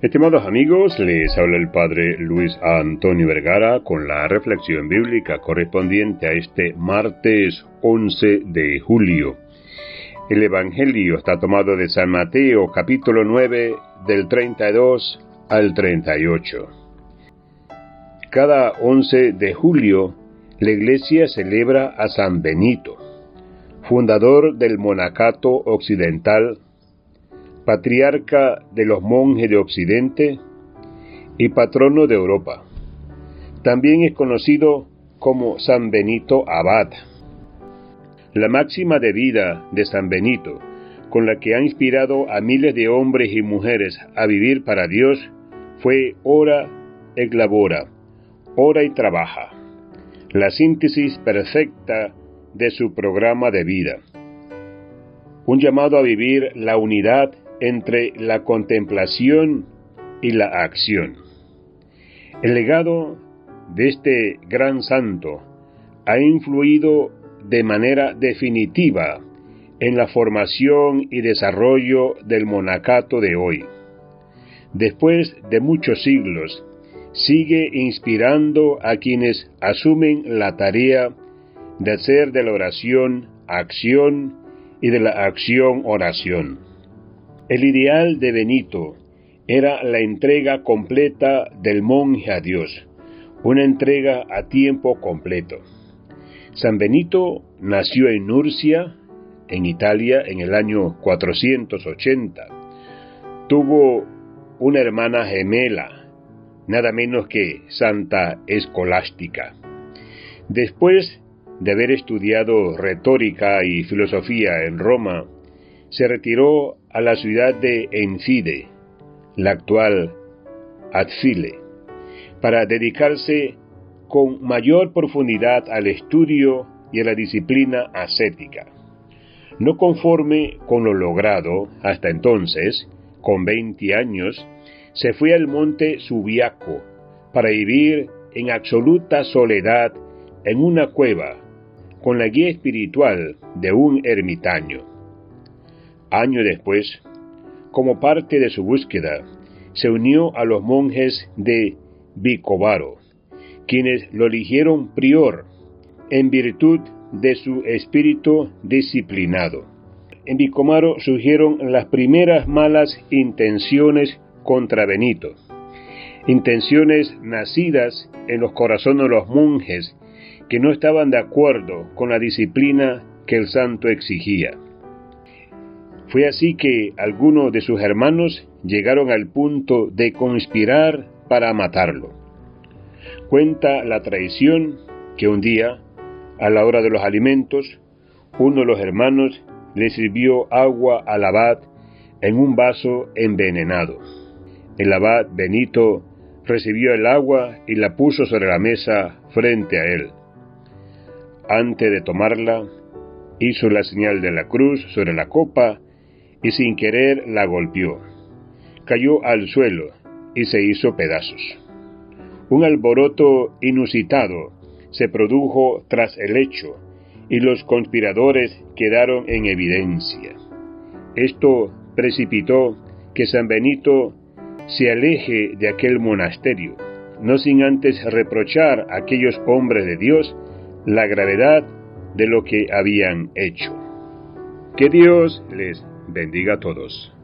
Estimados amigos, les habla el Padre Luis Antonio Vergara con la reflexión bíblica correspondiente a este martes 11 de julio. El Evangelio está tomado de San Mateo capítulo 9 del 32 al 38. Cada 11 de julio la Iglesia celebra a San Benito, fundador del monacato occidental patriarca de los monjes de Occidente y patrono de Europa. También es conocido como San Benito Abad. La máxima de vida de San Benito, con la que ha inspirado a miles de hombres y mujeres a vivir para Dios, fue ora et labora, ora y trabaja, la síntesis perfecta de su programa de vida. Un llamado a vivir la unidad entre la contemplación y la acción. El legado de este gran santo ha influido de manera definitiva en la formación y desarrollo del monacato de hoy. Después de muchos siglos, sigue inspirando a quienes asumen la tarea de hacer de la oración acción y de la acción oración. El ideal de Benito era la entrega completa del monje a Dios, una entrega a tiempo completo. San Benito nació en Nurcia, en Italia, en el año 480. Tuvo una hermana gemela, nada menos que Santa Escolástica. Después de haber estudiado retórica y filosofía en Roma, se retiró a la ciudad de Encide, la actual Atfile, para dedicarse con mayor profundidad al estudio y a la disciplina ascética. No conforme con lo logrado hasta entonces, con 20 años, se fue al monte Subiaco para vivir en absoluta soledad en una cueva con la guía espiritual de un ermitaño. Año después, como parte de su búsqueda, se unió a los monjes de Vicovaro, quienes lo eligieron prior en virtud de su espíritu disciplinado. En Vicomaro surgieron las primeras malas intenciones contra Benito, intenciones nacidas en los corazones de los monjes que no estaban de acuerdo con la disciplina que el santo exigía. Fue así que algunos de sus hermanos llegaron al punto de conspirar para matarlo. Cuenta la traición que un día, a la hora de los alimentos, uno de los hermanos le sirvió agua al abad en un vaso envenenado. El abad Benito recibió el agua y la puso sobre la mesa frente a él. Antes de tomarla, hizo la señal de la cruz sobre la copa y sin querer la golpeó. Cayó al suelo y se hizo pedazos. Un alboroto inusitado se produjo tras el hecho y los conspiradores quedaron en evidencia. Esto precipitó que San Benito se aleje de aquel monasterio, no sin antes reprochar a aquellos hombres de Dios la gravedad de lo que habían hecho. Que Dios les bendiga a todos.